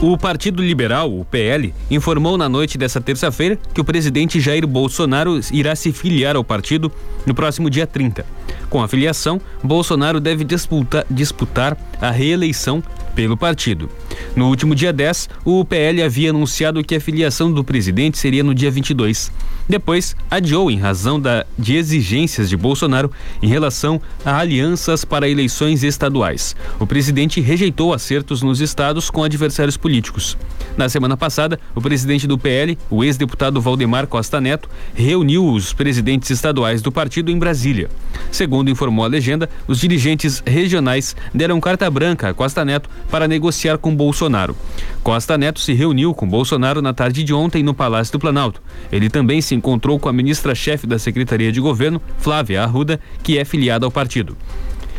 O Partido Liberal, o PL, informou na noite dessa terça-feira que o presidente Jair Bolsonaro irá se filiar ao partido no próximo dia 30. Com a filiação, Bolsonaro deve disputar, disputar a reeleição pelo partido. No último dia 10, o PL havia anunciado que a filiação do presidente seria no dia 22. Depois, adiou em razão da, de exigências de Bolsonaro em relação a alianças para eleições estaduais. O presidente rejeitou acertos nos estados com adversários políticos. Na semana passada, o presidente do PL, o ex-deputado Valdemar Costa Neto, reuniu os presidentes estaduais do partido em Brasília. Segundo informou a legenda, os dirigentes regionais deram carta branca a Costa Neto para negociar com Bolsonaro. Costa Neto se reuniu com Bolsonaro na tarde de ontem no Palácio do Planalto. Ele também se encontrou com a ministra-chefe da Secretaria de Governo, Flávia Arruda, que é filiada ao partido.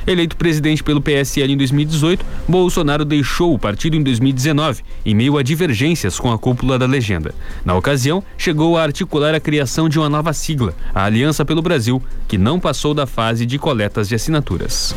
Eleito presidente pelo PSL em 2018, Bolsonaro deixou o partido em 2019, em meio a divergências com a cúpula da legenda. Na ocasião, chegou a articular a criação de uma nova sigla, a Aliança pelo Brasil, que não passou da fase de coletas de assinaturas.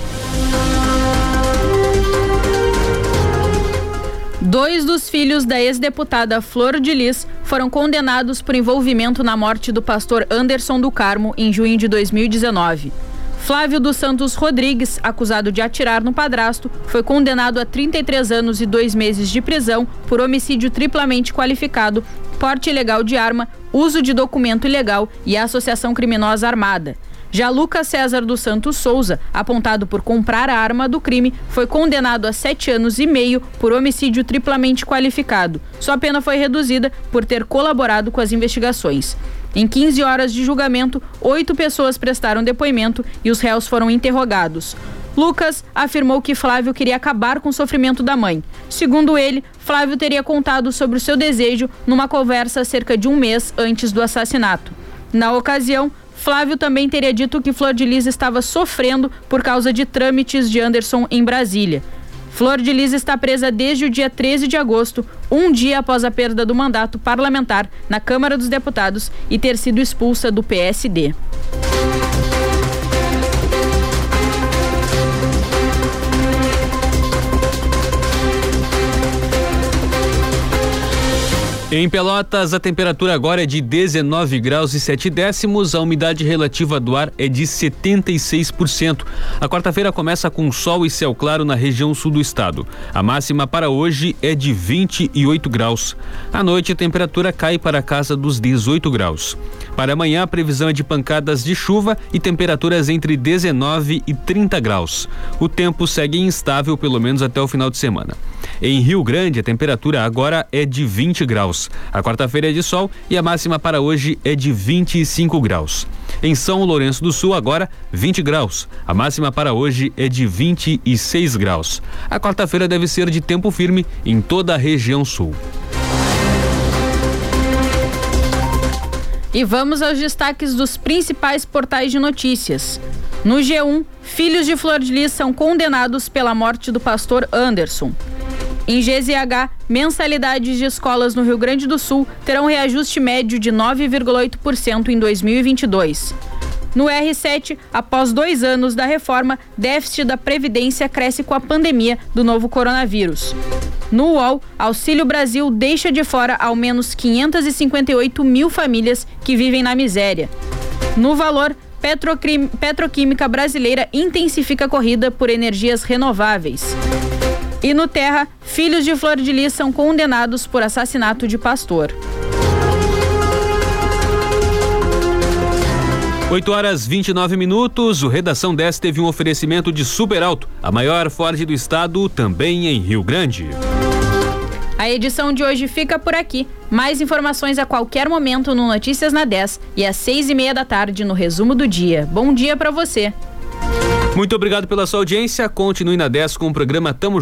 Dois dos filhos da ex-deputada Flor de Lis foram condenados por envolvimento na morte do pastor Anderson do Carmo em junho de 2019. Flávio dos Santos Rodrigues, acusado de atirar no padrasto, foi condenado a 33 anos e dois meses de prisão por homicídio triplamente qualificado, porte ilegal de arma, uso de documento ilegal e associação criminosa armada. Já Lucas César dos Santos Souza, apontado por comprar a arma do crime, foi condenado a sete anos e meio por homicídio triplamente qualificado. Sua pena foi reduzida por ter colaborado com as investigações. Em 15 horas de julgamento, oito pessoas prestaram depoimento e os réus foram interrogados. Lucas afirmou que Flávio queria acabar com o sofrimento da mãe. Segundo ele, Flávio teria contado sobre o seu desejo numa conversa cerca de um mês antes do assassinato. Na ocasião, Flávio também teria dito que Flor de Lis estava sofrendo por causa de trâmites de Anderson em Brasília. Flor de Lis está presa desde o dia 13 de agosto, um dia após a perda do mandato parlamentar na Câmara dos Deputados e ter sido expulsa do PSD. Em Pelotas, a temperatura agora é de 19 graus e 7 décimos, a umidade relativa do ar é de 76%. A quarta-feira começa com sol e céu claro na região sul do estado. A máxima para hoje é de 28 graus. À noite, a temperatura cai para a casa dos 18 graus. Para amanhã, a previsão é de pancadas de chuva e temperaturas entre 19 e 30 graus. O tempo segue instável pelo menos até o final de semana. Em Rio Grande, a temperatura agora é de 20 graus. A quarta-feira é de sol e a máxima para hoje é de 25 graus. Em São Lourenço do Sul, agora 20 graus. A máxima para hoje é de 26 graus. A quarta-feira deve ser de tempo firme em toda a região sul. E vamos aos destaques dos principais portais de notícias. No G1, filhos de Flor de Lis são condenados pela morte do pastor Anderson. Em GZH, mensalidades de escolas no Rio Grande do Sul terão reajuste médio de 9,8% em 2022. No R7, após dois anos da reforma, déficit da Previdência cresce com a pandemia do novo coronavírus. No UOL, Auxílio Brasil deixa de fora ao menos 558 mil famílias que vivem na miséria. No Valor, Petroquímica Brasileira intensifica a corrida por energias renováveis. E no Terra, filhos de Flor de Lis são condenados por assassinato de pastor. 8 horas 29 minutos. O Redação 10 teve um oferecimento de Super Alto, a maior Ford do estado, também em Rio Grande. A edição de hoje fica por aqui. Mais informações a qualquer momento no Notícias na 10 e às seis e meia da tarde no resumo do dia. Bom dia para você. Muito obrigado pela sua audiência. Continue na 10 com o programa Tamo